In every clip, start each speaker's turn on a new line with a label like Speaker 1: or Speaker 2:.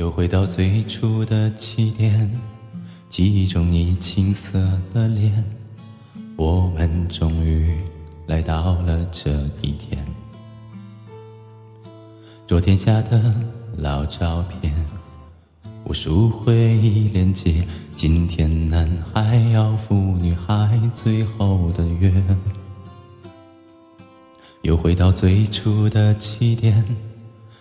Speaker 1: 又回到最初的起点，记忆中你青涩的脸，我们终于来到了这一天。昨天下的老照片，无数回忆连接，今天男孩要赴女孩最后的约。又回到最初的起点，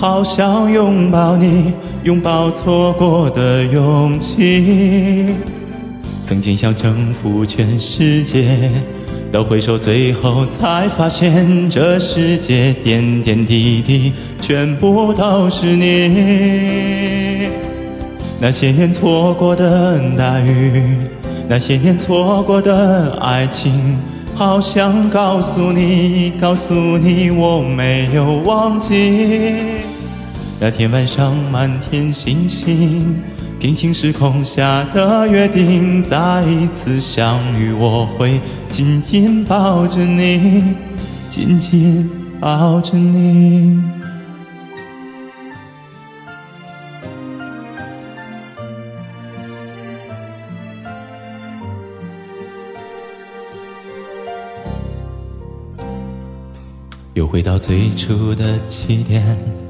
Speaker 1: 好想拥抱你，拥抱错过的勇气。曾经想征服全世界，到回首最后才发现，这世界点点滴滴全部都是你。那些年错过的大雨，那些年错过的爱情，好想告诉你，告诉你我没有忘记。那天晚上，满天星星，平行时空下的约定，再一次相遇，我会紧紧抱着你，紧紧抱着你。又回到最初的起点。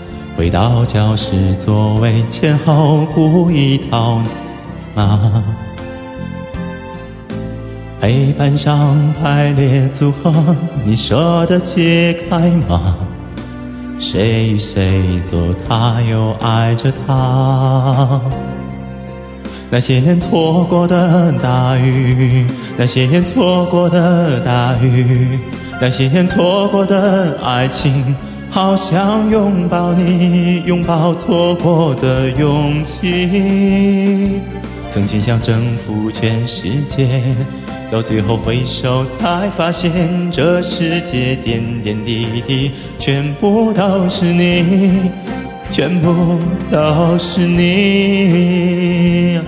Speaker 1: 回到教室座位前后，故意讨骂。黑板上排列组合，你舍得解开吗？谁与谁做他又爱着他？那些年错过的大雨，那些年错过的大雨，那些年错过的爱情。好想拥抱你，拥抱错过的勇气。曾经想征服全世界，到最后回首才发现，这世界点点滴滴全部都是你，全部都是你。